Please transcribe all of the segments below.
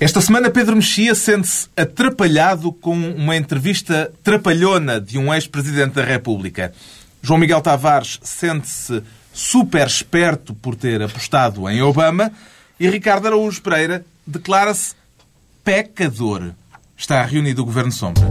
Esta semana, Pedro Mexia sente-se atrapalhado com uma entrevista trapalhona de um ex-presidente da República. João Miguel Tavares sente-se super esperto por ter apostado em Obama e Ricardo Araújo Pereira declara-se pecador. Está reunido o Governo Sombra.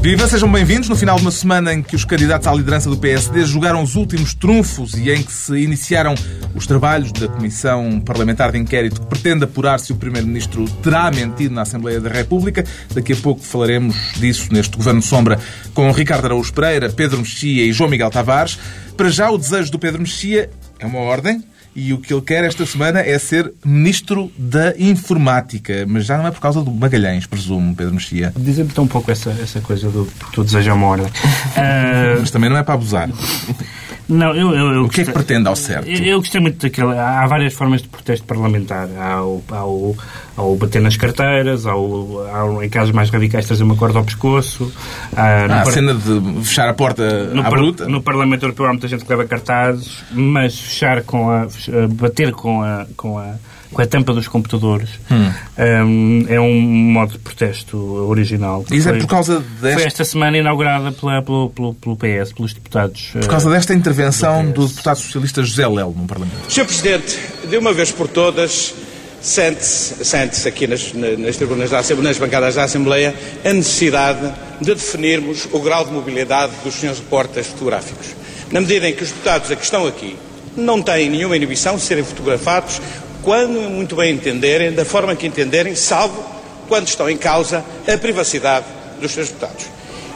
Viva, sejam bem-vindos. No final de uma semana em que os candidatos à liderança do PSD jogaram os últimos trunfos e em que se iniciaram os trabalhos da Comissão Parlamentar de Inquérito que pretende apurar se o Primeiro-Ministro terá mentido na Assembleia da República. Daqui a pouco falaremos disso neste Governo Sombra com Ricardo Araújo Pereira, Pedro Mexia e João Miguel Tavares. Para já, o desejo do Pedro Mexia é uma ordem e o que ele quer esta semana é ser Ministro da Informática. Mas já não é por causa do Magalhães, presumo, Pedro Mexia. Dizer-me tão um pouco essa, essa coisa do tu deseja uma ordem. Uh... Mas também não é para abusar. Não, eu, eu, eu o que é que pretende ao certo? Eu, eu gostei muito daquele. Há várias formas de protesto parlamentar. Há o, há o, há o bater nas carteiras, há, o, há em casos mais radicais trazer uma corda ao pescoço. Há, há a par... cena de fechar a porta no à par... bruta. No Parlamento Europeu há muita gente que leva cartazes, mas fechar com a. bater com a. Com a com a tampa dos computadores. Hum. Um, é um modo de protesto original. Isso é por causa desta... Foi esta semana inaugurada pela, pelo, pelo, pelo PS, pelos deputados... Por causa desta intervenção do, do deputado socialista José Lelo no Parlamento. Sr. Presidente, de uma vez por todas, sente-se sente aqui nas, nas tribunas da Assembleia, nas bancadas da Assembleia, a necessidade de definirmos o grau de mobilidade dos senhores reportas fotográficos. Na medida em que os deputados a que estão aqui não têm nenhuma inibição de serem fotografados quando muito bem entenderem, da forma que entenderem, salvo quando estão em causa a privacidade dos seus deputados.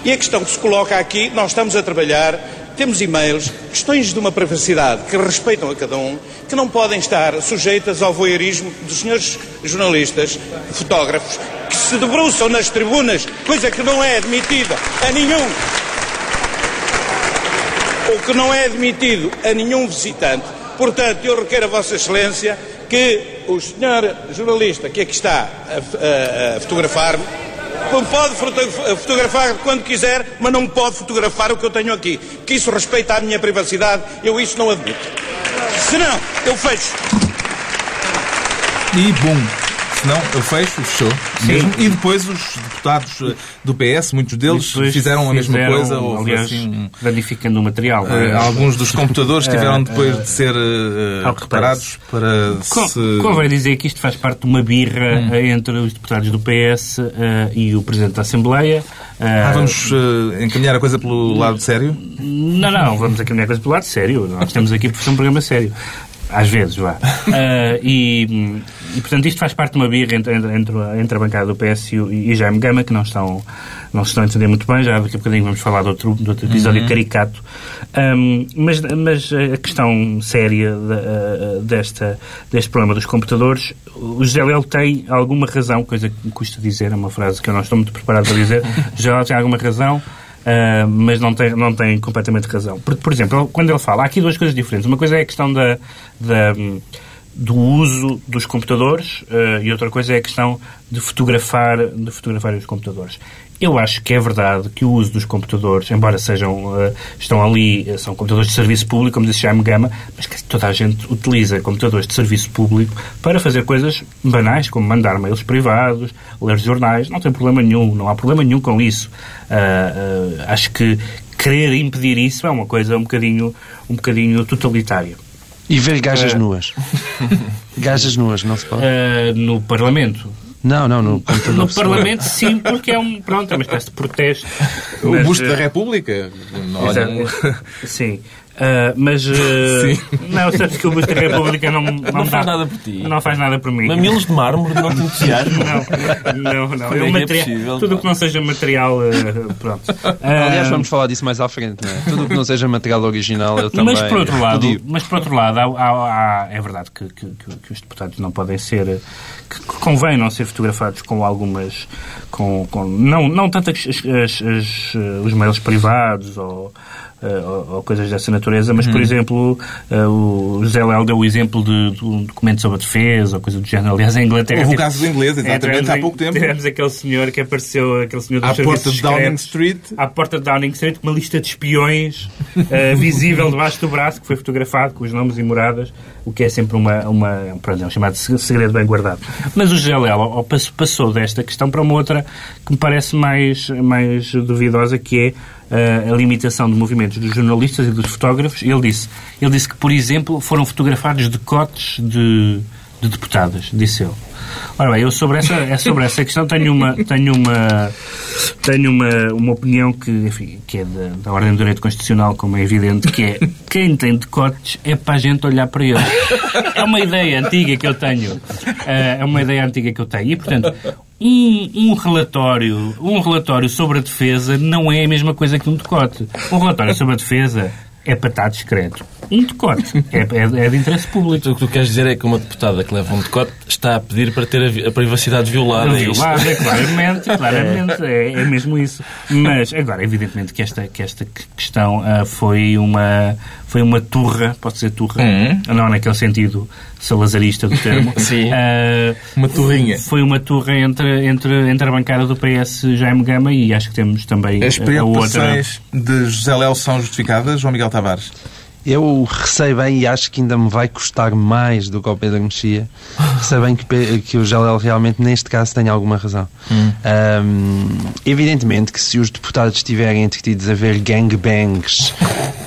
E a questão que se coloca aqui, nós estamos a trabalhar, temos e-mails, questões de uma privacidade que respeitam a cada um, que não podem estar sujeitas ao voyeurismo dos senhores jornalistas, fotógrafos, que se debruçam nas tribunas, coisa que não é admitida a nenhum. Ou que não é admitido a nenhum visitante. Portanto, eu requero a Vossa Excelência que o senhor jornalista que aqui está a, a, a fotografar-me pode fotografar quando quiser, mas não pode fotografar o que eu tenho aqui. Que isso respeita a minha privacidade, eu isso não admito. Se não, eu fecho. E bom. Se não, eu fecho, fechou. Mesmo. E depois os deputados eh, do PS, muitos deles, fizeram a mesma fizeram, coisa. Ou, aliás, assim, danificando o material. Uh, alguns dos computadores tiveram depois de ser uh, reparados para Com, se... Convém dizer que isto faz parte de uma birra hum. entre os deputados do PS uh, e o Presidente da Assembleia. Ah, vamos encaminhar a coisa pelo lado sério? Não, não, vamos encaminhar a coisa pelo lado sério. Nós estamos aqui para fazer um programa sério. Às vezes, vá. Uh, e, e, portanto, isto faz parte de uma birra entre, entre, entre a bancada do PS e, e Jaime Gama, que não estão, não se estão a entender muito bem. Já daqui a bocadinho vamos falar de outro, de outro episódio uhum. caricato. Um, mas, mas a questão séria de, desta, deste problema dos computadores, o José Léo tem alguma razão, coisa que me custa dizer, é uma frase que eu não estou muito preparado para dizer. José Léo tem alguma razão Uh, mas não tem, não tem completamente razão. Por, por exemplo, quando ele fala, há aqui duas coisas diferentes. Uma coisa é a questão da, da do uso dos computadores uh, e outra coisa é a questão de fotografar, de fotografar os computadores. Eu acho que é verdade que o uso dos computadores, embora sejam, uh, estão ali, uh, são computadores de serviço público, como disse Jaime Gama, mas que toda a gente utiliza computadores de serviço público para fazer coisas banais, como mandar mails privados, ler jornais, não tem problema nenhum, não há problema nenhum com isso. Acho que querer impedir isso é uma coisa um bocadinho, um bocadinho totalitária. E ver gajas nuas. gajas nuas, não se pode? no Parlamento. Não, não, no. No Parlamento, sim, porque é um. Pronto, é uma espécie de protesto. O mas, busto da República? Não, Sim. Uh, mas. Uh, não, sabes que o Busto da República não. Não, não faz nada por ti. Não faz nada por mim. Mamilos de mármore não te entusiasmo. não, não, não. É, é material, possível, tudo o que não seja material. Uh, pronto. Aliás, vamos falar disso mais à frente, não é? Tudo o que não seja material original, eu também. Mas por outro lado, mas, por outro lado há, há, há, é verdade que, que, que, os deputados não podem ser. que convém não ser fotografados com algumas. com, com não, não tanto as, as, as, os mails privados ou eh, ou, ou coisas dessa natureza, mas, por Uhum. exemplo, eh, o José Léo deu o exemplo de, de um documento sobre a defesa, ou coisa do género. Aliás, em Inglaterra... Houve o caso do inglês, exatamente, tivemos há pouco tempo. Tivemos aquele senhor que apareceu, aquele senhor dos À porta de Downing Street. à porta de Downing Street, com uma lista de espiões eh, visível debaixo do braço, que foi fotografado com os nomes e moradas, o que é sempre uma, uma, é um chamado se- segredo bem guardado. Mas o José Léo passou desta questão para uma outra que me parece mais, mais duvidosa, que é eh, a limitação de movimentos dos jornalistas e dos fotógrafos. Ele disse, ele disse que, por exemplo, foram fotografados decotes de, de deputadas, disse ele. Ora bem, eu sobre essa, é sobre essa questão tenho uma, tenho uma, tenho uma, uma opinião que, enfim, que é da, da Ordem do Direito Constitucional, como é evidente, que é quem tem decotes é para a gente olhar para eles. É uma ideia antiga que eu tenho. Eh, É uma ideia antiga que eu tenho. E, portanto, um, um relatório, um relatório sobre a defesa não é a mesma coisa que um decote. Um relatório sobre a defesa é para estar discreto. Um decote é, é, é de interesse público. O que tu queres dizer é que uma deputada que leva um decote está a pedir para ter a, a privacidade violada. é? Violada, claramente, claramente, é, é mesmo isso. Mas, agora, evidentemente que esta, que esta que- questão ah, foi, uma, foi uma turra, pode ser turra, não naquele sentido salazarista do termo. Sim. Ah, Uma turrinha. Foi uma turra entre, entre, entre a bancada do PS Jaime Gama e acho que temos também As a- outra. preocupações de José Léo são justificadas, João Miguel Tavares? Eu receio bem e acho que ainda me vai custar mais do que ao Pedro Mexia. Receio bem que, que o Jalel realmente, neste caso, tenha alguma razão. Ahm, evidentemente que se os deputados estiverem entretidos a ver gangbangs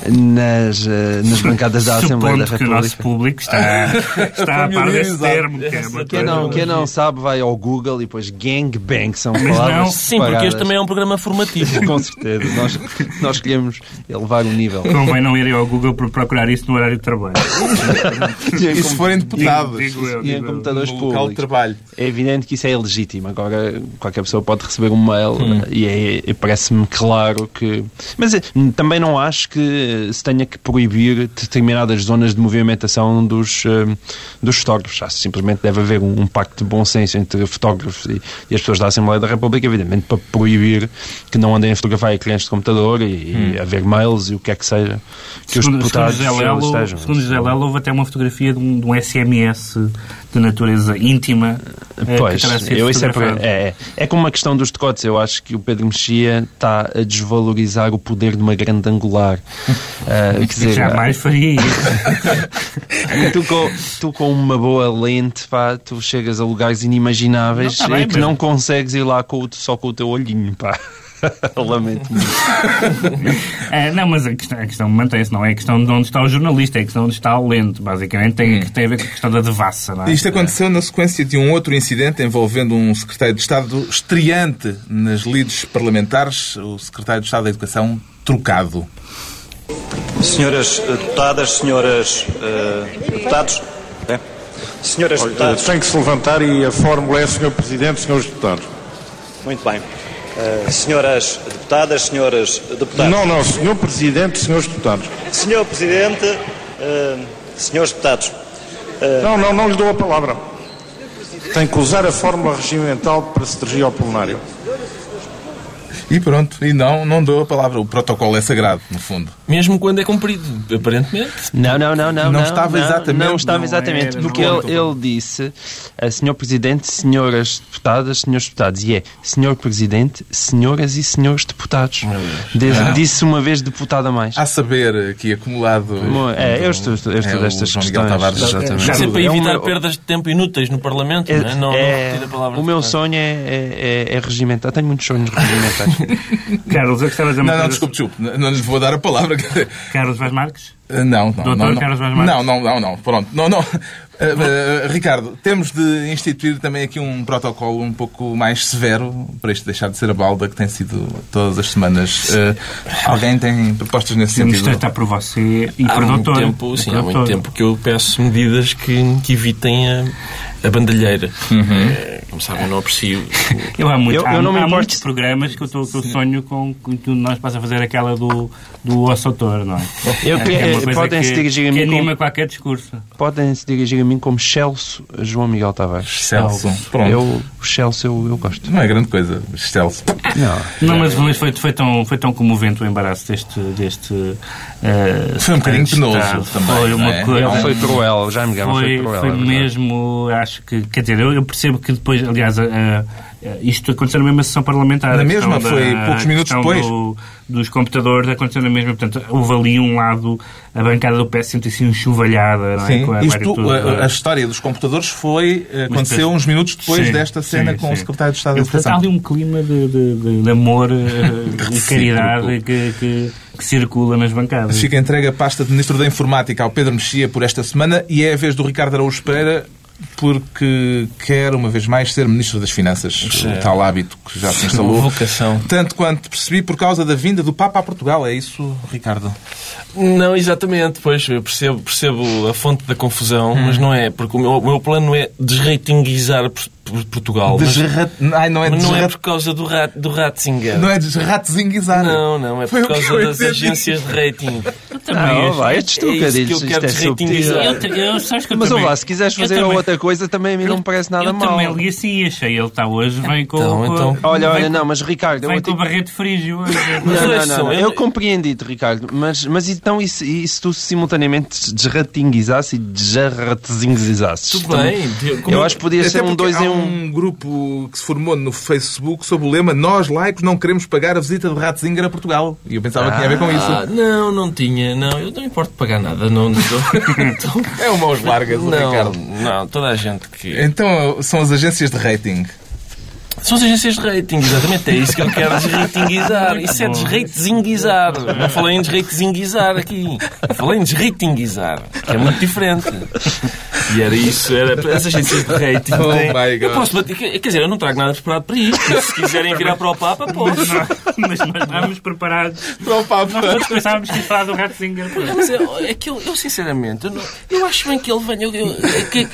nas, eh, nas bancadas da Assembleia da Supondo que o nosso República... público está, está a par desse termo. Que é Quem não, quem não sabe vai ao Google e depois gangbang são Mas palavras não. Sim, porque este também é um programa formativo. Com certeza. Nós, nós queremos elevar o nível. Convém não irem ao Google para procurar isso no horário de trabalho. E se forem deputados? Digo eu, E em computadores local de públicos. trabalho. É evidente que isso é ilegítimo. Agora, qualquer pessoa pode receber um mail Hum. e, é- e parece-me claro que. Mas eh, também não acho que se tenha que proibir determinadas zonas de movimentação dos, eh, dos fotógrafos. Acho que simplesmente deve haver um, um pacto de bom senso entre fotógrafos e, e as pessoas da Assembleia da República, evidentemente, para proibir que não andem a fotografar ecrãs de computador e, e haver mails e o que é que seja que os Segundo, deputados segundo José Lelo, estejam. segundo José Lelo, houve até uma fotografia de um, de um SMS de natureza íntima. eh, Pois, eu isso é, é, é. é como uma questão dos decotes. Eu acho que o Pedro Mexia está a desvalorizar o poder de uma grande angular. Ah, quer dizer, Jamais faria isso. tu, com, tu com uma boa lente, pá, tu chegas a lugares inimagináveis Não, tá bem, e que mas- não consegues ir lá com o- só com o teu olhinho, pá. Lamento muito. É, não, mas a questão, a questão mantém-se, não é a questão de onde está o jornalista, é a questão de onde está o lento. Basicamente tem, tem a ver com a questão da devassa. Não é? Isto aconteceu na sequência de um outro incidente envolvendo um secretário de Estado estreante nas lides parlamentares, o secretário de Estado da Educação, trocado. Senhoras eh, deputadas, senhoras eh, deputados, é? senhoras deputadas, Tem que se levantar e a fórmula é Sr. Presidente, Srs. Deputados. muito bem. Eh, senhoras deputadas, senhores deputados. Não, não, Sr. Presidente, Srs. Deputados. Senhor Presidente, eh, senhores deputados, Não, não, não lhe dou a palavra. Tem que usar a fórmula regimental para se dirigir ao plenário. E pronto, e não, não dou a palavra. O protocolo é sagrado, no fundo. Mesmo quando é cumprido, aparentemente. Não, não, não, não. Não estava exatamente, Não estava não exatamente. era, porque não ele, ele disse, eh, Senhor Presidente, Senhoras Deputadas, Senhores Deputados. E é Senhor Presidente, Senhoras e Senhores Deputados. Desde- Disse uma vez deputado a mais. Há saber aqui acumulado. É, eu estudo, eu estudo É o estas questões. Tavares. Exatamente. É sempre É para evitar meu- perdas de tempo inúteis no Parlamento, não é? Não, não é- repetir a palavra o meu sonho é, é, é, é regimentar. Tenho muitos sonhos regimentais. Carlos, eu gostava de dizer uma Não, não, coisa- desculpe, desculpe. Não não lhe vou dar a palavra. Carlos Vaz Marques? Uh, Não, não, Doutor não, não. Carlos Vaz Marques? Não, não, não, não. Pronto. Não, não. Uh, uh, Ricardo, temos de instituir também aqui um protocolo um pouco mais severo para isto deixar de ser a balda que tem sido todas as semanas. Uh, alguém tem propostas nesse Temos de sentido? por você e Há por muito doutor. tempo, sim, há muito doutor. tempo que eu peço medidas que, que evitem a, a bandalheira. Uhum. Eh, como sabem, não aprecio. Eu há, muito, Eu- há, eu não me há muitos programas que eu, tô, que eu sonho com que nós possa fazer aquela do, do Osso Autor, não é? Eu- Que é podem-se que, dirigir a que mim como- anima qualquer discurso. Podem se dirigir a mim como Celso João Miguel Tavares. Celso. Pronto. Eu, o Celso eu, eu gosto. Não é grande coisa, Celso. Não. Não, mas, mas foi, foi, tão, foi tão comovente o embaraço deste. deste eh, Foi um bocadinho penoso também, Foi não uma é? coisa. Ele foi cruel, o Jaime Gama foi, Foi, cruel. foi é mesmo, acho que, quer dizer, eu, eu percebo que depois, aliás, a- isto aconteceu na mesma sessão parlamentar. Na mesma? Foi da- poucos minutos depois? do- dos computadores aconteceu na mesma, portanto, houve ali um lado, a bancada do PS sentiu-se enxovalhada, é? Sim, Com a- isto, tudo, a, a história dos computadores foi, eh, aconteceu uns minutos depois Sim, desta cena sim, com o sim. secretário de Estado da há ali um clima de, de- de- amor eh, e caridade que, que- que circula nas bancadas. Fica entregue a pasta de Ministro da Informática ao Pedro Mexia por esta semana e é a vez do Ricardo Araújo Pereira porque quer, uma vez mais, ser Ministro das Finanças. O tal hábito que já se instalou. Vocação. Tanto quanto percebi por causa da vinda do Papa a Portugal. É isso, Ricardo? Não, exatamente, pois eu percebo, percebo a fonte da confusão, mas não é, porque o meu, o meu plano é desratinguizar Por- Por- Portugal. Mas. Ai, não é mas não é por causa do, rat, do Ratzinger. Não é desratzinguizar. Não, não, é Foi por que causa eu das entendi. agências de rating. Eu também Não, vai, estes É que eu trocadilhos, quero isto é. Eu, eu, sabes que eu Mas também, lá, se quiseres eu fazer também- outra coisa, também a mim não me parece nada eu mal. também li assim e achei ele está hoje, vem com, Então, com- então. Olha, vem olha, não, mas Ricardo, eu Vem com o barreto frígio hoje. Não, não, não, não. eu- Eu compreendi-te, Ricardo, mas, mas então e se, e se tu simultaneamente desratinguizasses e desarratezinguizasses? Tudo bem. como- Eu acho que podia ser um porque 2 há em 1. Um. Um grupo que se formou no Facebook sob o lema Nós, laicos, não queremos pagar a visita de Ratzinger a Portugal. E eu pensava que tinha a ver com isso. Ah, não, não tinha. Não, eu não importo pagar nada. Não, não, É uma aos largas, o não, Ricardo. não, toda a gente que. Então são as agências de rating. São as agências de rating, exatamente. É isso que eu quero desratinguizar. Isso é desratezinguizar. Não falei em desratezinguizar aqui. Falei em desratinguizar, que é muito diferente. E era isso, era as agências de rating. Oh têm- my eu God. posso bater, quer dizer, eu não trago nada preparado para isto. Se quiserem virar para o Papa, posso. Mas nós estávamos preparados. Para o Nós Papa. todos pensávamos que ia falar do Ratzinger. Mas eu, é que eu, eu, sinceramente, eu, não- eu acho bem que ele venha. Eu, eu- é que-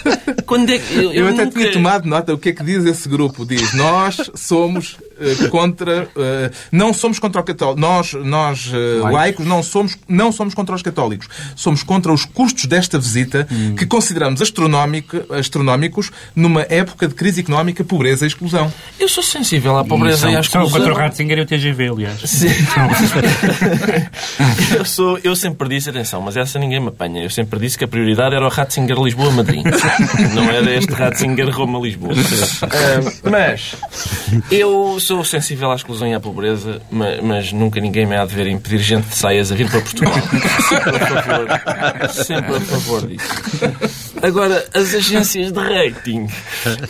quando é que. Eu, Eu até nunca- tinha tomado nota. O que é que diz esse grupo? Diz, nós somos eh, contra... eh, não somos contra o católico. Nós, nós eh, laicos, não, somos, não somos contra os católicos. Somos contra os custos desta visita, que consideramos astronómico, astronómicos numa época de crise económica, pobreza e exclusão. Eu sou sensível à pobreza e à Só exclusão. contra o Ratzinger e o TGV, aliás. Sim. eu, sou, eu sempre disse, atenção, mas essa ninguém me apanha. Eu sempre disse que a prioridade era o Ratzinger Lisboa-Madrid. Não era este Ratzinger Roma-Lisboa. Ah, mas eu sou sensível à exclusão e à pobreza, ma- mas, nunca ninguém me há de ver impedir gente de saias a vir para Portugal. Sempre a favor, sempre a favor disso. Agora, as agências de rating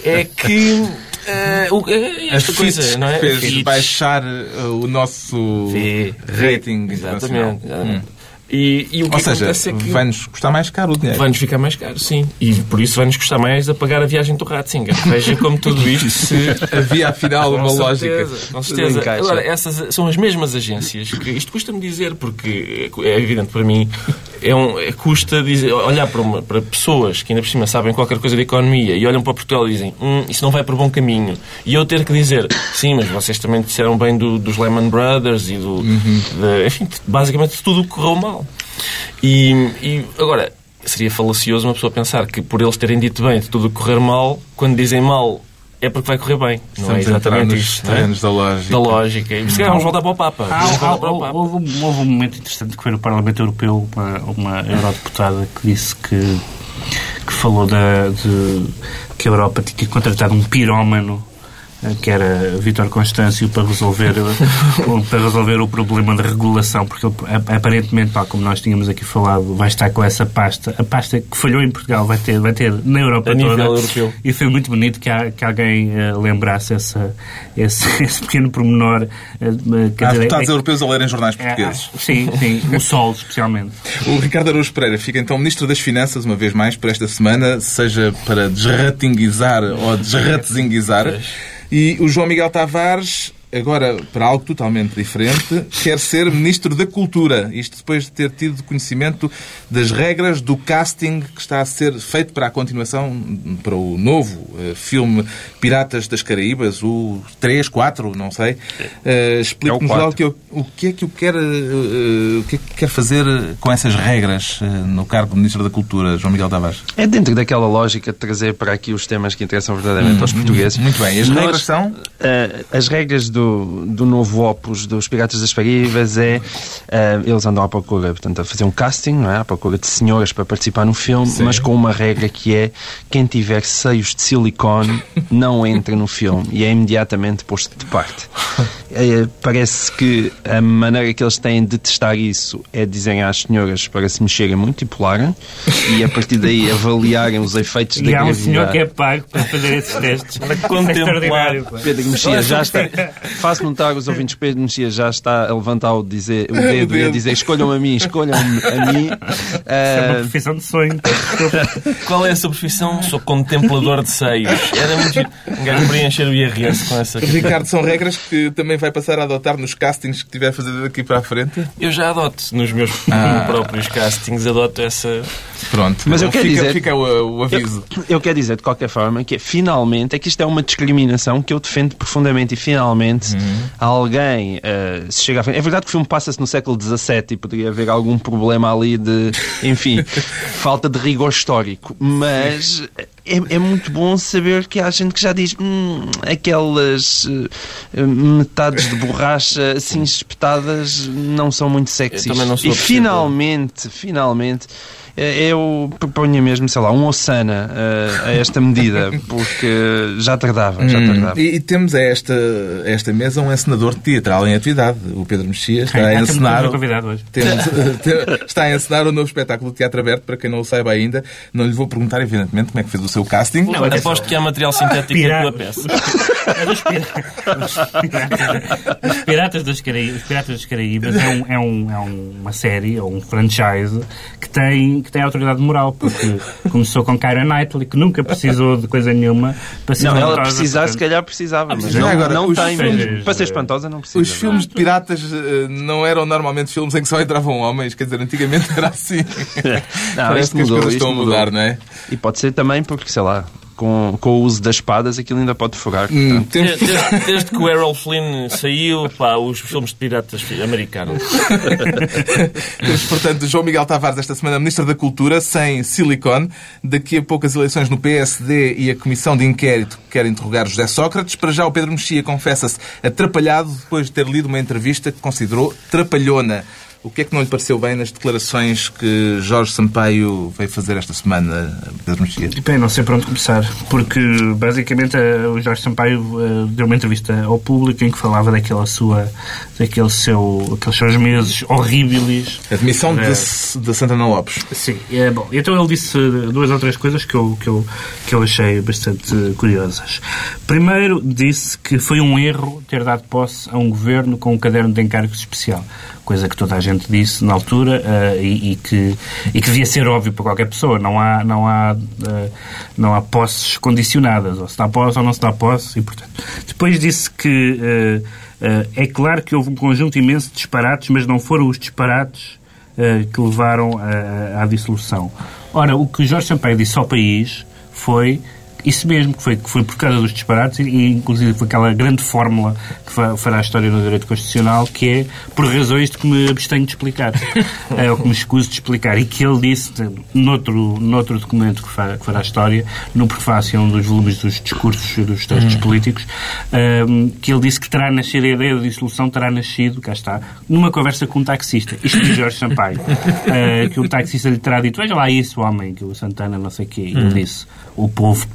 é que. ah, o- A esta coisa, não é? fez Fitch. baixar eh, o nosso rating. Exatamente. exatamente. E, e o que Ou seja, é que vai-nos custar mais caro o dinheiro. vai-nos ficar mais caro, sim. E por isso vai-nos custar mais a pagar a viagem do Ratzinger. Veja como tudo isto se... Havia afinal uma Com lógica. certeza, com certeza. Agora, essas são as mesmas agências que isto custa-me dizer, porque é evidente para mim, é um, é, custa dizer, olhar para, uma- para pessoas que ainda por cima sabem qualquer coisa de economia e olham para Portugal e dizem hum, isso não vai por bom caminho. E eu ter que dizer sim, mas vocês também disseram bem do- dos Lehman Brothers e do. de- enfim, basicamente tudo correu mal. E, e agora, seria falacioso uma pessoa pensar que por eles terem dito bem de tudo correr mal, quando dizem mal é porque vai correr bem. Não é Estamos exatamente nos isso. não é? terrenos da lógica. Da lógica. E se calhar vamos voltar para o Papa. Para o houve, um- houve um momento interessante que foi no Parlamento Europeu uma, uma eurodeputada que disse que, que falou da, de, que a Europa tinha contratado um pirómano que era Vítor Constâncio para resolver o- para resolver o problema de regulação porque ele, aparentemente tal como nós tínhamos aqui falado vai estar com essa pasta a pasta que falhou em Portugal vai ter vai ter na Europa A nível toda europeu. e foi muito bonito que, há- que alguém eh, lembrasse essa, esse, esse pequeno pormenor quer Há deputados é- europeus a lerem jornais é, portugueses. ah, sim, sim, o Sol especialmente. O Ricardo Araújo Pereira fica então Ministro das Finanças, uma vez mais, por esta semana, seja para desratinguizar ou desratezinguizar. E o João Miguel Tavares agora para algo totalmente diferente, quer ser Ministro da Cultura. Isto depois de ter tido conhecimento das regras do casting que está a ser feito para a continuação, para o novo eh, filme Piratas das Caraíbas, o 3, 4, não sei. Uh, Explique-nos É o lá o quatro. que, eu- o que é que eu quero, eh, o que é que quer fazer com essas regras no cargo de Ministro da Cultura, João Miguel Tavares. É dentro daquela lógica de trazer para aqui os temas que interessam verdadeiramente aos portugueses. Muito bem. As Nós, regras são? as regras do, do novo opus dos Piratas das Caraíbas é eh, eles andam à procura, portanto, a fazer um casting, não é? à procura de senhoras para participar no filme, mas com uma regra que é quem tiver seios de silicone não entra no filme e é imediatamente posto de parte. Eh, parece que a maneira que eles têm de testar isso é dizerem às senhoras para se mexerem muito e pularem e a partir daí avaliarem os efeitos da E há um gravidade. senhor que é pago para fazer esses testes. É contemplar. pá. Pedro Mexia já está. Faço notar os ouvintes, Pedro Mexia já está a levantar o, dizer, o dedo e a dizer escolham a mim, escolham a mim. É uma Ah, profissão de sonho. Qual é a sua profissão? Sou contemplador de seios. Era muito giro. Um gajo preencher o IRS com essa. Ricardo, são regras que também vai passar a adotar nos castings que tiver a fazer daqui para a frente? Eu já adoto nos meus próprios castings, adoto essa. Pronto. Mas eu quero fica, dizer- Fica o, o aviso. eu quero dizer, de qualquer forma, que é, finalmente, é que isto é uma discriminação que eu defendo profundamente e finalmente alguém ah, se chega à frente. É verdade que o filme passa-se no século XVII e poderia haver algum problema ali de, enfim, falta de rigor histórico, mas é, é muito bom saber que há gente que já diz hum, aquelas eh, metades de borracha assim espetadas não são muito sexys. Sou e finalmente, finalmente, eh, eu proponho mesmo, sei lá, um Ossana eh, a esta medida, porque já tardava, já tardava. E, e temos a esta, a esta mesa um encenador teatral em atividade. O Pedro Mexia está a encenar. Temos, está a encenar o novo espetáculo de teatro aberto, para quem não o saiba ainda. Não lhe vou perguntar, evidentemente, como é que fez o seu casting. Não, aposto que há material sintético na tua peça. É dos piratas. Os Piratas das Caraíbas, os Piratas das Caraíbas é, um- é um- é uma série, ou um franchise, que tem, que tem autoridade moral, porque começou com Kyra Knightley, que nunca precisou de coisa nenhuma para ser Não, ela precisar, se calhar precisava, mas Já não, agora, não tem filmes-. Para ser espantosa, não precisa. Os filmes de piratas eh, não eram normalmente filmes em que só entravam homens, quer dizer, antigamente era assim. Não, Parece isto que as mudou, coisas isto estão a mudou. mudar, não é? E pode ser também porque, sei lá, com, com o uso das espadas aquilo ainda pode furar. Hum, temos- Desde, desde que o Errol Flynn saiu, pá, os filmes de piratas americanos. Temos, portanto, João Miguel Tavares, esta semana, Ministro da Cultura, sem silicone. Daqui a pouco as eleições no PSD e a Comissão de Inquérito que quer interrogar José Sócrates. Para já, o Pedro Mexia confessa-se atrapalhado depois de ter lido uma entrevista que considerou trapalhona. O que é que não lhe pareceu bem nas declarações que Jorge Sampaio veio fazer esta semana, Pedro Mexia? Bem, não sei para onde começar, porque basicamente eh, o Jorge Sampaio eh, deu uma entrevista ao público em que falava daquela sua, daquele seu, aqueles seus meses horríveis. Admissão É. de, de Santana Lopes. Sim, é bom. Então ele disse duas ou três coisas que eu, que eu, que eu achei bastante curiosas. Primeiro, disse que foi um erro ter dado posse a um governo com um caderno de encargos especial. Coisa que toda a gente disse na altura eh, e, e que, e que devia ser óbvio para qualquer pessoa. Não há, não há, eh, não há posses condicionadas. Ou se dá posse ou não se dá posse. E, portanto, depois disse que eh, é claro que houve um conjunto imenso de disparates, mas não foram os disparates que levaram à dissolução. Ora, o que Jorge Sampaio disse ao país foi isso mesmo, que foi, que foi por causa dos disparates e, e, inclusive foi aquela grande fórmula que fa- fará a história no direito constitucional, que é por razões de que me abstenho de explicar, é, ou que me escuso de explicar, e que ele disse noutro, noutro documento que, fa- que fará a história, no prefácio, um dos volumes dos discursos e dos textos políticos, ehm, que ele disse que terá nascido, a ideia da dissolução terá nascido, cá está, numa conversa com um taxista. Isto de Jorge Sampaio. Eh, que um taxista lhe terá dito, veja lá isso, homem, que o Santana não sei o quê. E ele disse, o povo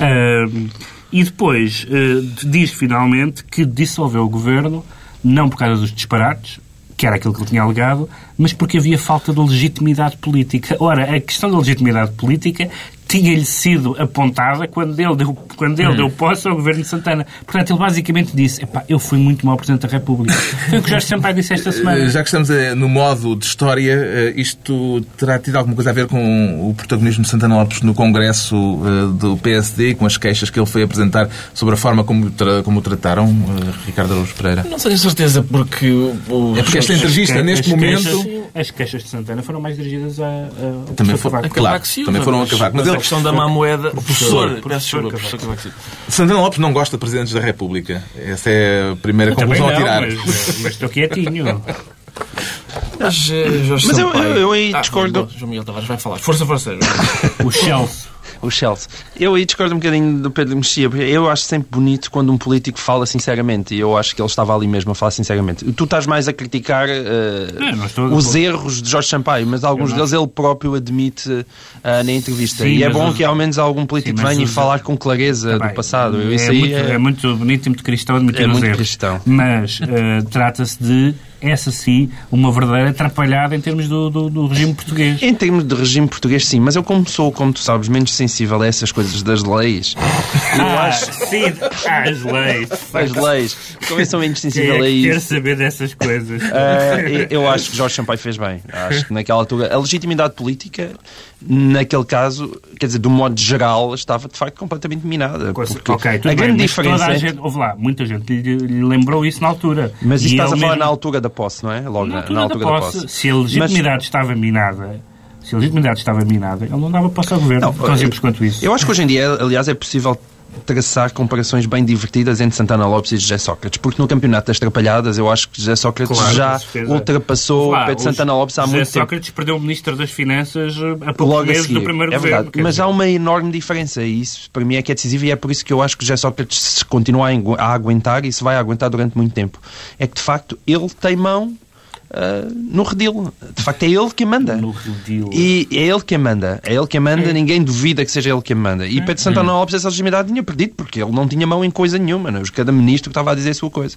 Ehm, e depois eh, diz finalmente que dissolveu o governo, não por causa dos disparates, que era aquilo que ele tinha alegado, mas porque havia falta de legitimidade política. Ora, a questão da legitimidade política tinha-lhe sido apontada quando ele deu, quando ele deu posse ao governo de Santana. Portanto, ele basicamente disse: Epá, eu fui muito mau Presidente da República. Foi o que Jorge Sampaio disse esta semana. Eh, Já que estamos eh, no modo de história, eh, isto terá tido alguma coisa a ver com o protagonismo de Santana Lopes no Congresso do PSD e com as queixas que ele foi apresentar sobre a forma como, tra- como o trataram, Ricardo Araújo Pereira? Não tenho certeza porque... o- É porque esta entrevista, As neste queixas- momento... As queixas de Santana foram mais dirigidas a, a, Também foi-. A Claro, Cavaco também foram a Cavaco, mas ele- questão da má moeda... O professor, professor Cavaco. professor Cavaco Silva. Santana Lopes não gosta de presidentes da República. Essa é a primeira conclusão não, a tirar. mas, mas estou quietinho. Mas, eh, Jorge Mas eu- eu- eu aí Ah, discordo. João Miguel Tavares vai falar. Força, força. O Chelsea. O Chelsea. Eu aí discordo um bocadinho do Pedro Mexia, porque eu acho sempre bonito quando um político fala sinceramente, e eu acho que ele estava ali mesmo a falar sinceramente. Tu estás mais a criticar não estou- os erros de Jorge Sampaio, mas alguns deles ele próprio admite eh, na entrevista. Sim, e é bom os- que ao menos algum político Sim, venha e os- falar com clareza Tá do passado. É, muito, é- é muito bonito e muito cristão admitir É os muito erros. cristão. Mas eh, trata-se de, essa sim, uma verdadeira atrapalhada em termos do, do, do regime português. Em termos de regime português, sim, mas eu como sou, como tu sabes, menos sensível a essas coisas das leis, eu ah, acho sim, as leis. as leis, como eu sou menos Quem sensível é a quer isso, saber dessas coisas? Eh, eu acho que Jorge Sampaio fez bem. Acho que naquela altura a legitimidade política, naquele caso, quer dizer, do modo geral, estava de facto completamente minada. Porque a grande diferença. toda a é- gente, houve lá, muita gente lhe, lhe lembrou isso na altura. Mas isso E estás a falar na altura da posse, não é? Logo na altura, na altura da, da posse, posse. Se a legitimidade estava minada, se a legitimidade estava minada, ele não dava posse ao governo. Não, tão simples quanto isso. Eu acho que hoje em dia, aliás, é possível traçar comparações bem divertidas entre Santana Lopes e José Sócrates, porque no campeonato das trapalhadas eu acho que José Sócrates Claro, já ultrapassou Lá, o Pedro os- Santana Lopes há José muito tempo. Sócrates perdeu o Ministro das Finanças eh, a poucos Logo meses do primeiro é governo. verdade. Mas dizer. há uma enorme diferença e isso para mim é que é decisivo e é por isso que eu acho que José Sócrates se continua a aguentar e se vai aguentar durante muito tempo. É que de facto ele tem mão ah, no redil. De facto é ele que manda. No redil. E é ele que a manda. É ele que a manda, ninguém duvida que seja ele que a manda. E Pedro Santana Lopes essa legitimidade tinha perdido, porque ele não tinha mão em coisa nenhuma. Não? é? Cada ministro estava a dizer a sua coisa.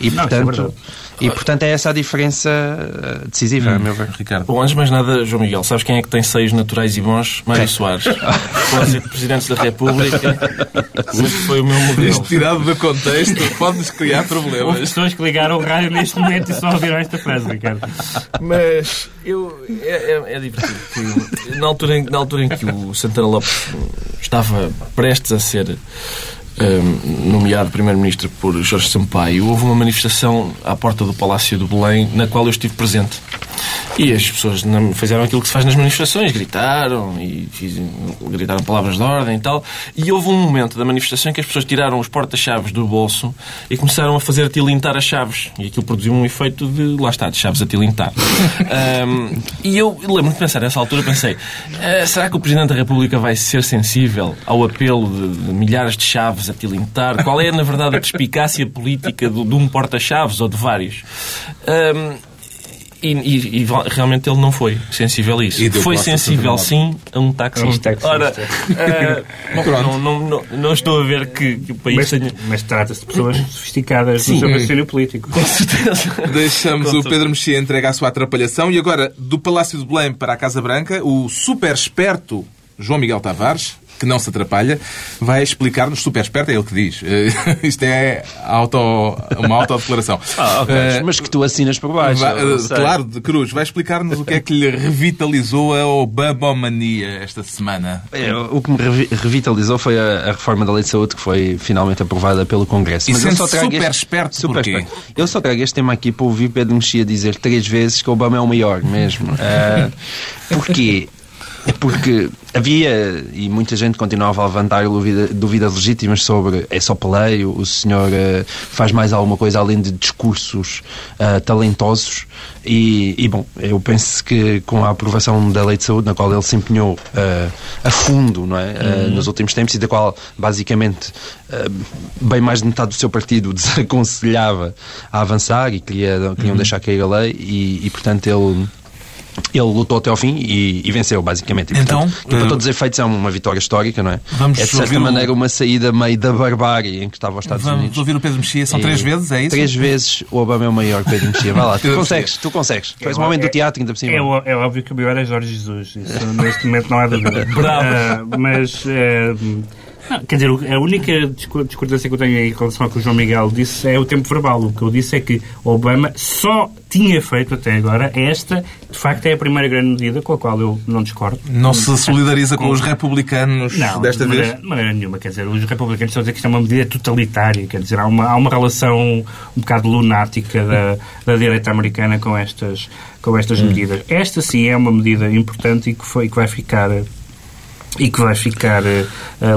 E Não, é portanto, verdade. e, portanto é essa a diferença ah, decisiva, a meu ver. Ricardo. Bom, antes de mais nada, João Miguel, sabes quem é que tem seios naturais e bons? Mário Soares. Pode ser Presidente da República. Sempre foi o meu modelo. Isto tirado do contexto pode-nos criar Houve problemas. pessoas que ligaram o rádio neste momento e só ouviram esta frase, Ricardo. Mas eu, é, é, é divertido. que na, altura em, na altura em que o Santana Lopes estava prestes a ser hum, nomeado Primeiro-Ministro por Jorge Sampaio, houve uma manifestação à porta do Palácio do Belém na qual eu estive presente. E as pessoas não- fizeram aquilo que se faz nas manifestações, gritaram e gritaram palavras de ordem e tal. E houve um momento da manifestação em que as pessoas tiraram os porta-chaves do bolso e começaram a fazer atilintar as chaves. E aquilo produziu um efeito de, lá está, de chaves a tilintar. Ahm, e eu lembro-me de pensar, nessa altura, pensei, "Ah, será que o Presidente da República vai ser sensível ao apelo de, de milhares de chaves a tilintar? Qual é, na verdade, a perspicácia política do- de um porta-chaves ou de vários? Ahm, e, e- e realmente ele não foi sensível a isso. E Foi sensível, sim, a um taxista. Um taxista. Ora, bom, não, não, não, não estou a ver que, que o país Mas, tenha... mas trata-se de pessoas sofisticadas Sim. no seu raciocínio político. Com certeza. Deixamos Com o Pedro Mexia entregar a sua atrapalhação e agora, do Palácio de Belém para a Casa Branca, o super esperto João Miguel Tavares, que não se atrapalha, vai explicar-nos, super esperto é ele que diz, Eh, isto é auto, uma autodeclaração. Ah, ok. Eh, Mas que tu assinas por baixo. vai- eu sei. claro, de Cruz, vai explicar-nos o que é que lhe revitalizou a Obamomania esta semana. É, O que me revi- revitalizou foi a, a reforma da lei de saúde que foi finalmente aprovada pelo Congresso. E eu sente só trago super este- esperto super porquê? esperto. Eu só trago este tema aqui para ouvir Pedro Mexia dizer três vezes que Obama é o maior mesmo. Ah, porquê? É porque havia, e muita gente continuava a levantar dúvida- dúvidas legítimas sobre é só peleio, o senhor eh, faz mais alguma coisa além de discursos ah, talentosos. E, e, bom, eu penso que com a aprovação da lei de saúde, na qual ele se empenhou ah, a fundo não é? Ah, nos últimos tempos e da qual basicamente bem mais de metade do seu partido desaconselhava a avançar e queria, queriam deixar cair a lei, e, e portanto ele Ele lutou até ao fim e, e venceu, basicamente. E, Então, portanto, que para eh, todos os efeitos é uma vitória histórica, não é? Vamos é de certa ouvir o- maneira uma saída meio da barbárie em que estava os Estados Vamos Unidos. ouvir o Pedro Mexia. São E três vezes, é isso? Três vezes o Obama é o maior Pedro Mexia. Vai lá, tu consegues, tu consegues. Tu és um É, homem do é- teatro, ainda por cima. É, é óbvio que o maior é Jorge Jesus. Isso neste momento não há dúvida. Bravo. Ah, mas. ah, não, quer dizer, a única discor- discordância que eu tenho em relação ao que o João Miguel disse é o tempo verbal. O que eu disse é que Obama só tinha feito até agora esta, de facto, é a primeira grande medida com a qual eu não discordo. Não se solidariza com os republicanos Não, desta de vez? maneira, de maneira nenhuma. Quer dizer, os republicanos estão a dizer que isto é uma medida totalitária. Quer dizer, há uma, há uma relação um bocado lunática da, da direita americana com estas, com estas medidas. Esta, sim, é uma medida importante e que, foi, que vai ficar e que vai ficar eh,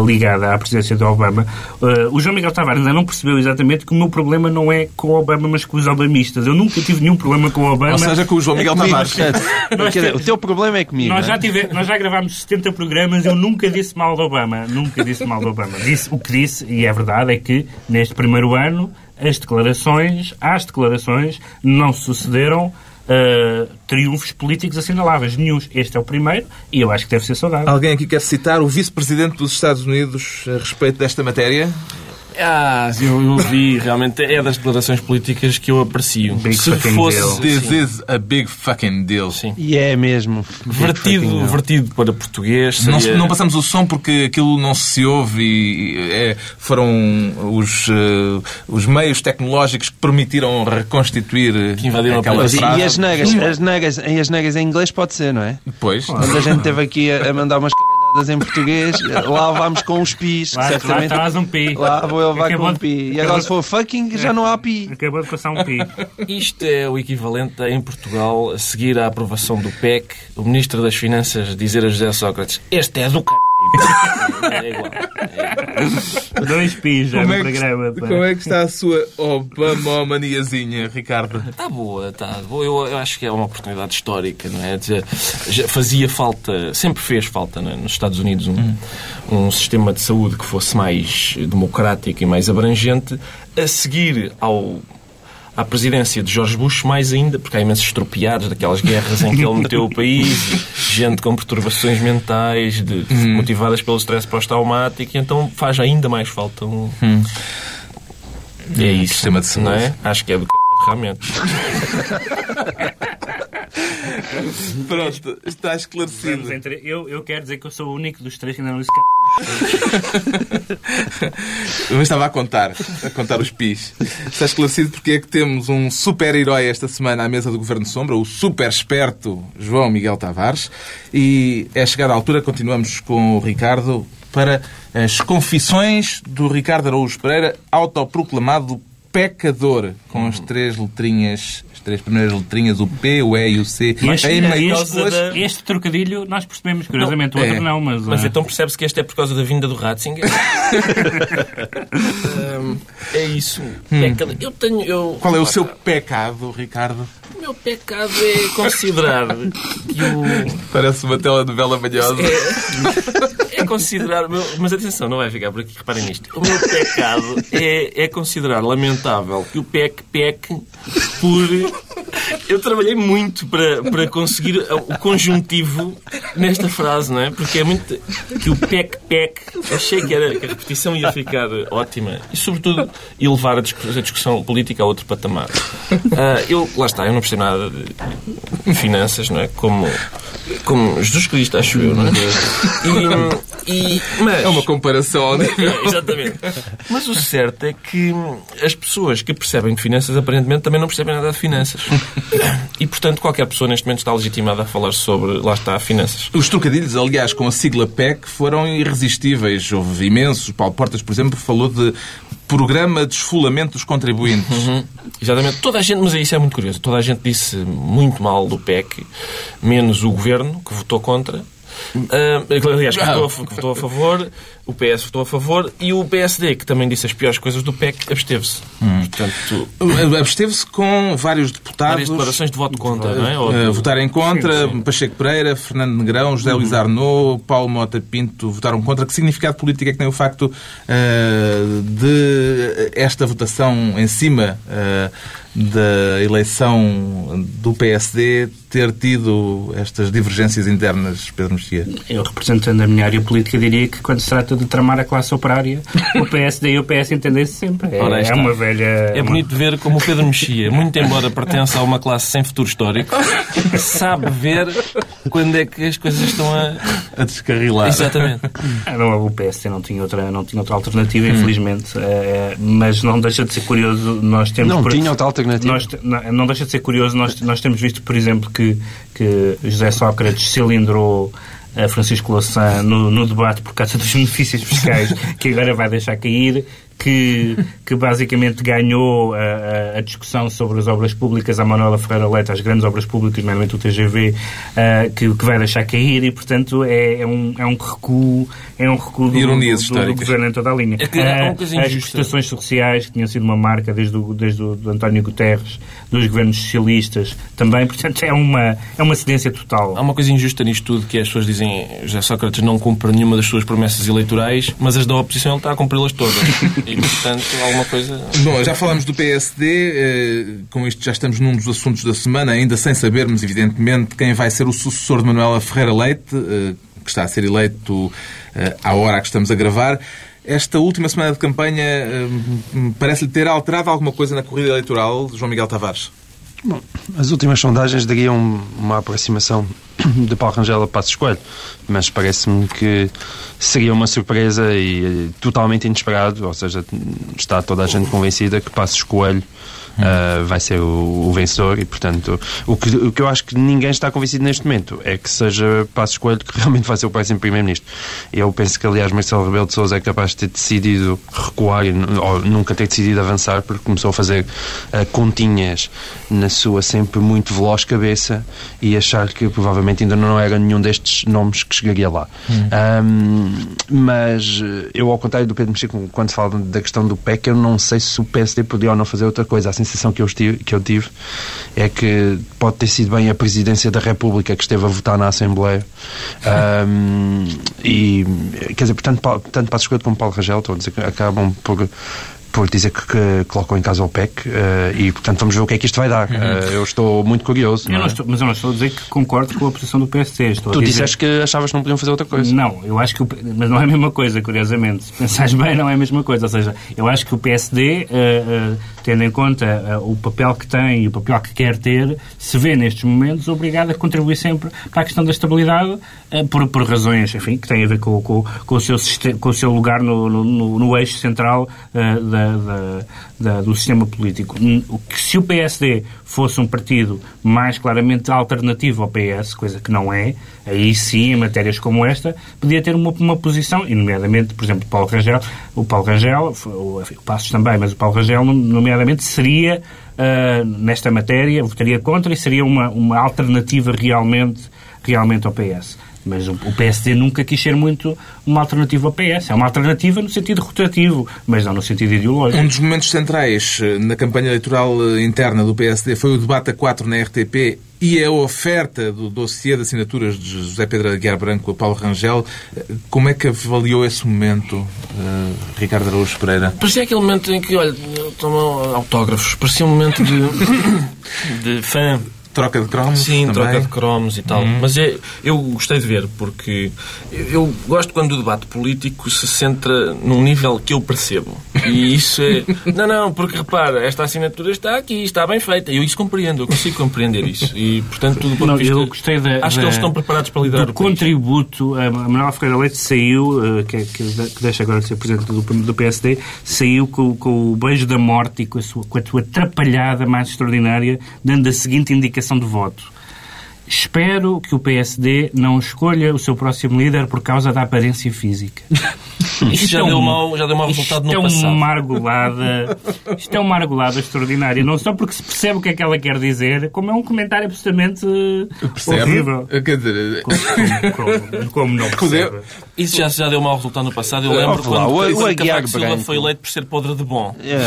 ligada à presidência de Obama. Eh, o João Miguel Tavares ainda não percebeu exatamente que o meu problema não é com o Obama, mas com os obamistas. Eu nunca tive nenhum problema com o Obama. Ou seja, com o João Miguel Comigo, Tavares. dizer, o teu problema é comigo. Nós é? já, tive, nós já gravámos 70 programas eu nunca disse mal do Obama. Nunca disse mal do Obama. Disse, o que disse, e é verdade, é que neste primeiro ano as declarações, às declarações, não sucederam ah, triunfos políticos assinaláveis. Nenhum. Este é o primeiro e eu acho que deve ser saudável. Alguém aqui quer citar o vice-presidente dos Estados Unidos a respeito desta matéria? Ah, eu, eu vi, realmente, é das declarações políticas que eu aprecio. Big Se fosse deal. This sim, is a big fucking deal. sim. E é mesmo. vertido, vertido para português, Não, seria- não passamos o som porque aquilo não se ouve e é, foram os, eh, os meios tecnológicos que permitiram reconstituir Que invadiram a aquela e, frase. e as negas? As negas, e as negas em inglês pode ser, não é? Depois, Quando a gente teve aqui a, a mandar umas em português, lá vamos com os pis. Lá, lá certamente. traz um pi. Lá vou eu levar com um pi. E agora se for fucking, já não há pi. Acabou de passar um pi. Isto é o equivalente a, em Portugal, a seguir à aprovação do PEC, o Ministro das Finanças dizer a José Sócrates este é do c... É igual. É. Dois pis já como no é, que, programa. pá. como é que está a sua Obama-maniazinha, Ricardo? Está boa, está boa. Eu, eu acho que é uma oportunidade histórica, não é? Dizer, já fazia falta, sempre fez falta é? nos Estados Unidos um, um sistema de saúde que fosse mais democrático e mais abrangente, a seguir ao à presidência de George Bush, mais ainda, porque há imensos estropiados daquelas guerras em que ele meteu o país, gente com perturbações mentais, de- motivadas pelo stress pós-traumático, então faz ainda mais falta um. É isso. sistema de saúde. Não é? Acho que é do c... realmente. Pronto, está esclarecido. entre- Eu, eu quero dizer que eu sou o único dos três que ainda não disse. Eu estava a contar, a contar os pis. Está esclarecido porque é que temos um super-herói esta semana à mesa do Governo Sombra, o super esperto João Miguel Tavares. E é chegada a altura, continuamos com o Ricardo, para as confissões do Ricardo Araújo Pereira, autoproclamado pecador, com as três letrinhas, as três primeiras letrinhas, o P, o E e o C, Este, em causa maiúsculas. da- este trocadilho nós percebemos, curiosamente, o Não, outro é. não, mas... Mas ah, então percebe-se que este é por causa da vinda do Ratzinger? Hum, é isso. É que eu tenho. Eu, Qual é o seu pecado, Ricardo? O meu pecado é considerar que o. Parece uma telenovela manhosa. É considerar. o meu- Mas atenção, não vai ficar por aqui, reparem nisto. O meu pecado é, é considerar lamentável que o PEC peque por. Eu trabalhei muito para, para conseguir o conjuntivo nesta frase, não é? Porque é muito. Que o PEC peque. Achei que, era, que a repetição ia ficar ótima e, sobretudo, ia levar a discussão, política a outro patamar. Ah, eu, lá está, eu não percebo nada de finanças, não é? Como, como Jesus Cristo, acho eu, não é? E, e- mas, É uma comparação ao nível. é, exatamente. Mas o certo é que as pessoas que percebem de finanças aparentemente também não percebem nada de finanças. E, portanto, qualquer pessoa neste momento está legitimada a falar sobre, lá está, finanças. Os trocadilhos, aliás, com a sigla PEC foram irresistíveis. Houve imensos. Paulo Portas, por exemplo, falou de Programa de Esfolamento dos Contribuintes. Uhum. Exatamente. Toda a gente, mas isso é muito curioso, toda a gente disse muito mal do PEC, menos o Governo, que votou contra. Ah, aliás, que votou, a- que votou a favor. O PS votou a favor e o PSD, que também disse as piores coisas do PEC, absteve-se. Portanto, Absteve-se com vários deputados. várias declarações de voto contra, não é? Ou eh, de- votarem contra, Sim, sim. Pacheco Pereira, Fernando Negrão, José Luís Arnaud, Paulo Mota Pinto votaram contra. Que significado político é que tem o facto eh, de esta votação em cima eh, da eleição do PSD ter tido estas divergências internas, Pedro Mexia? Eu, representando da minha área política, diria que quando se trata de tramar a classe operária, o PSD e o PS entendem-se sempre. É, Ora, é uma velha... É bonito ver como o Pedro Mexia, muito embora pertença a uma classe sem futuro histórico, sabe ver quando é que as coisas estão a. A descarrilar. Exatamente. Ah, não, o PSD não tinha outra, não tinha outra alternativa, infelizmente. Eh, mas não deixa de ser curioso nós temos... Não por- tinha outra alternativa. Nós não, não deixa de ser curioso nós, nós temos visto, por exemplo, que, que José Sócrates cilindrou Francisco Louçã no, no debate por causa dos benefícios fiscais que agora vai deixar cair, que, que basicamente ganhou a, a- a discussão sobre as obras públicas, a Manuela Ferreira Leite, as grandes obras públicas, nomeadamente o TGV, ah, que, que vai deixar cair e, portanto, é, é um, é um recuo, é um recuo do, do, do, governo em toda a linha. É que há uma coisa as prestações sociais, que tinham sido uma marca desde o, desde o do António Guterres, dos governos socialistas, também, portanto, é uma, é uma cedência total. Há uma coisa injusta nisto tudo que as pessoas dizem José Sócrates não cumpre nenhuma das suas promessas eleitorais, mas as da oposição ele está a cumpri-las todas. E, portanto, alguma coisa. Bom, já falamos do PSD, eh, com isto já estamos num dos assuntos da semana, ainda sem sabermos, evidentemente, quem vai ser o sucessor de Manuela Ferreira Leite, eh, que está a ser eleito eh, à hora que estamos a gravar. Esta última semana de campanha parece-lhe ter alterado alguma coisa na corrida eleitoral, João Miguel Tavares? Bom, as últimas sondagens dariam uma aproximação de Paulo Rangel a Passos Coelho, mas parece-me que seria uma surpresa e eh, totalmente inesperado, ou seja, está toda a gente convencida que Passos Coelho ah, vai ser o, o vencedor e, portanto, o que, o que eu acho que ninguém está convencido neste momento é que seja Passos Coelho que realmente vai ser o próximo Primeiro-Ministro. Eu penso que, aliás, Marcelo Rebelo de Sousa é capaz de ter decidido recuar e, ou nunca ter decidido avançar porque começou a fazer ah, continhas na sua sempre muito veloz cabeça e achar que provavelmente ainda não era nenhum destes nomes que chegaria lá. Ahm, mas eh, eu, ao contrário do Pedro Mexico, quando falo da questão do PEC, eu não sei se o PSD podia ou não fazer outra coisa. A sensação que eu, tive, que eu tive é que pode ter sido bem a Presidência da República que esteve a votar na Assembleia. Ahm, e, quer dizer, portanto, Pa- tanto Passos Coelho como Paulo Rangel, estou a dizer acabam por por dizer que, que colocam em casa o PEC eh, e, portanto, vamos ver o que é que isto vai dar. Eh, eu estou muito curioso. Eu não não é? estou- mas eu não estou a dizer que concordo com a posição do PSD. Estou Tu dizer- disseste que achavas que não podiam fazer outra coisa. Não, eu acho que o, mas não é a mesma coisa, curiosamente. Se pensares bem, não é a mesma coisa. Ou seja, eu acho que o PSD, eh, eh, tendo em conta o papel que tem e o papel que quer ter, se vê nestes momentos obrigado a contribuir sempre para a questão da estabilidade por, por razões, enfim, que têm a ver com, com, com o, seu, com o seu lugar no, no, no- no eixo central eh, da- da- da- do sistema político. Se o PSD fosse um partido mais claramente alternativo ao PS, coisa que não é, aí sim, em matérias como esta, podia ter uma, uma posição, e nomeadamente, por exemplo, Paulo Rangel, o Paulo Rangel, o, o Passos também, mas o Paulo Rangel, nomeadamente, seria, ah, nesta matéria, votaria contra e seria uma, uma alternativa realmente, realmente ao PS. Mas o, o PSD nunca quis ser muito uma alternativa ao PS. É uma alternativa no sentido rotativo, mas não no sentido ideológico. Um dos momentos centrais eh, na campanha eleitoral eh, interna do PSD foi o debate a 4 na RTP e a oferta do dossiê de assinaturas de José Pedro Aguiar Branco a Paulo Rangel. Eh, Como é que avaliou esse momento, Ricardo Araújo Pereira? Parecia aquele momento em que, olha, tomam autógrafos. Parecia um momento de, de fã. Troca de cromos Sim, também? troca de cromos e tal. Mas é, eu gostei de ver, porque eu, gosto quando o debate político se centra num nível que eu percebo. E isso é. Não, não, porque repara, esta assinatura está aqui, está bem feita. Eu isso compreendo, eu consigo compreender isso. E, portanto, do ponto Não, de vista. eu gostei da, acho que eles estão preparados para liderar do o país. contributo. A Manuel Ferreira Leite saiu, eh, que, é- que, que deixa agora de ser presidente do, do PSD, saiu com, com o beijo da morte e com a, sua, com a sua atrapalhada mais extraordinária, dando a seguinte indicação de voto. Espero que o PSD não escolha o seu próximo líder por causa da aparência física. Isso já deu mau- já deu mau resultado no isto é passado. uma argolada, isto é uma argolada extraordinária. Não só porque se percebe o que é que ela quer dizer, como é um comentário absolutamente eh, Percebe? horrível. Eh, Quer dizer, Como, como- como não Poder- percebe? Isso já, já deu mau resultado no passado. Eu lembro lá, quando, o- o quando Aguiar Silva Branco. foi eleito por ser podre de bom. É,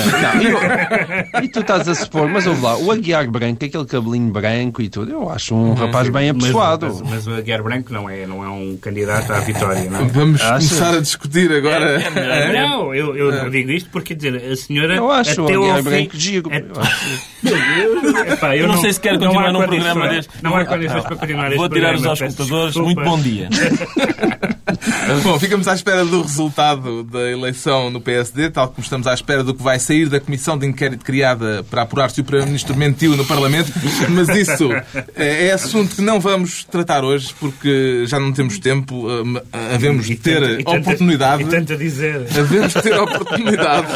não, e, e tu estás a supor, mas ouve lá, o Aguiar Branco, aquele cabelinho branco e tudo, eu acho um rapaz bem Mas, apessoado. mas, mas o Aguiar Branco não é, não é um candidato à vitória, não é? Vamos Achas? começar a discutir agora. É, é melhor. Não, eu, eu não digo isto porque dizer, a senhora. Eu acho o até Aguiar fim- Branco. É- Eu acho. Meu Deus, epá, eu Eu não sei se quero continuar num programa deste. Não há condições para continuar este Vou tirar os auscultadores. desculpa. Muito bom dia. Bom, ficamos à espera do resultado da eleição no PSD, tal como estamos à espera do que vai sair da comissão de inquérito criada para apurar se o Primeiro-Ministro mentiu no Parlamento. Mas isso eh, é assunto que não vamos tratar hoje, porque já não temos tempo. eh, Havemos de ter tanta- e tanta- oportunidade. E tanto a dizer. Havemos de ter oportunidade.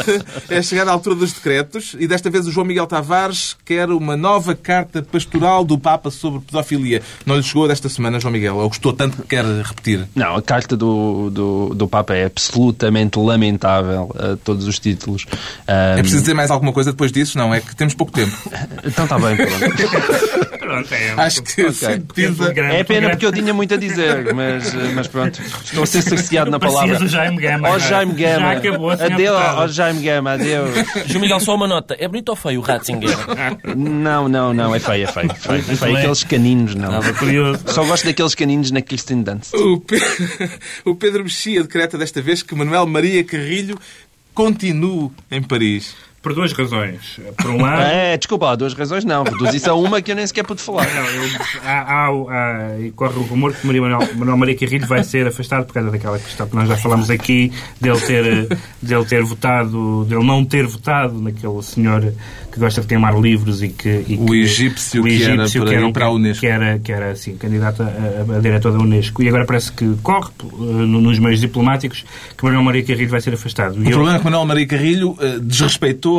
É chegar à altura dos decretos e desta vez o João Miguel Tavares quer uma nova carta pastoral do Papa sobre pedofilia. Não lhe chegou desta semana, João Miguel? Ou gostou tanto que quer repetir? Não, a carta do, do, do Papa é absolutamente lamentável a todos os títulos. É Ahm, preciso dizer mais alguma coisa depois disso? Não, é que temos pouco tempo. Então está bem, pronto. Pronto, é, Acho que Ok. sintetiza. grande- É pena porque eu tinha muito a dizer, mas, mas pronto, estou a ser cerceado na palavra. o Jaime Gama. Ó Jaime Gama, Já acabou, adeus, ó Jaime Gama, adeus. João Miguel, só uma nota. É bonito ou feio o Ratzinger? Não, não, não, é feio, é feio. feio, é feio. é. Aqueles caninos, não. Estava curioso. Só gosto daqueles caninos na Kirsten Dunst. O, Pe- o Pedro Mexia decreta desta vez que Manuel Maria Carrilho continue em Paris. Por duas razões. Por um lado. É, desculpa, há duas razões, não. Reduz isso a uma que eu nem sequer pude falar. Não, eu- há, há, há- e corre o rumor que Maria Manuel, Manuel Maria Carrilho vai ser afastado por causa daquela questão que nós já falamos aqui, dele ter, dele ter votado, dele não ter votado naquele senhor que gosta de queimar livros e que... e O que- egípcio o que era egípcio para que um- para a Unesco. Que era, que era assim, candidato a, a, a diretor da Unesco. E agora parece que corre eh, no- nos meios diplomáticos que Manuel Maria Carrilho vai ser afastado. O E eu- problema é que Manuel Maria Carrilho eh,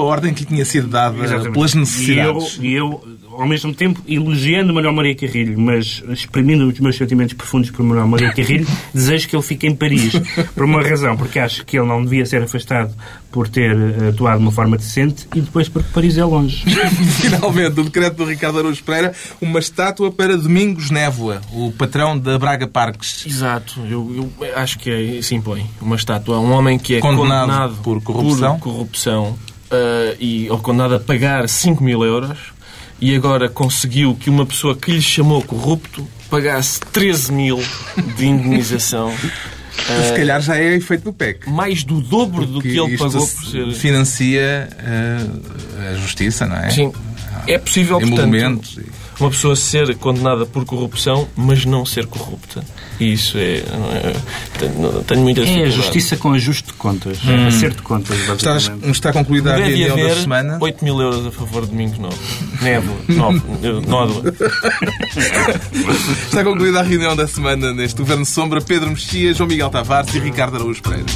a ordem que lhe tinha sido dada Exatamente. pelas necessidades. E eu, e eu, ao mesmo tempo, elogiando Manuel Maria Carrilho, mas exprimindo os meus sentimentos profundos por Manuel Maria Carrilho, desejo que ele fique em Paris. Por uma razão, porque acho que ele não devia ser afastado por ter eh, atuado de uma forma decente e depois porque Paris é longe. Finalmente, o decreto do Ricardo Araújo Pereira, uma estátua para Domingos Névoa, o patrão da Braga Parques. Exato. Eu, eu acho que é, se impõe uma estátua. Um homem que é Condenado condenado, por corrupção. por corrupção, ah, e, ou condenado a pagar 5 mil euros e agora conseguiu que uma pessoa que lhe chamou corrupto pagasse 13 mil de indenização. Se calhar já é efeito do PEC. Mais do dobro do que ele pagou por ser. financia eh, a justiça, não é? Sim. É possível, portanto, uma pessoa ser condenada por corrupção, mas não ser corrupta. E isso é. não é- tenho, muita É a justiça com ajuste de contas. É acerto de contas, Está, basicamente. está concluída a reunião da semana. 8 mil euros a favor de Domingos Novo. Névoa. Nódoa. Está concluída a reunião da semana neste Governo Sombra. Pedro Mexia, João Miguel Tavares e Ricardo Araújo Pereira.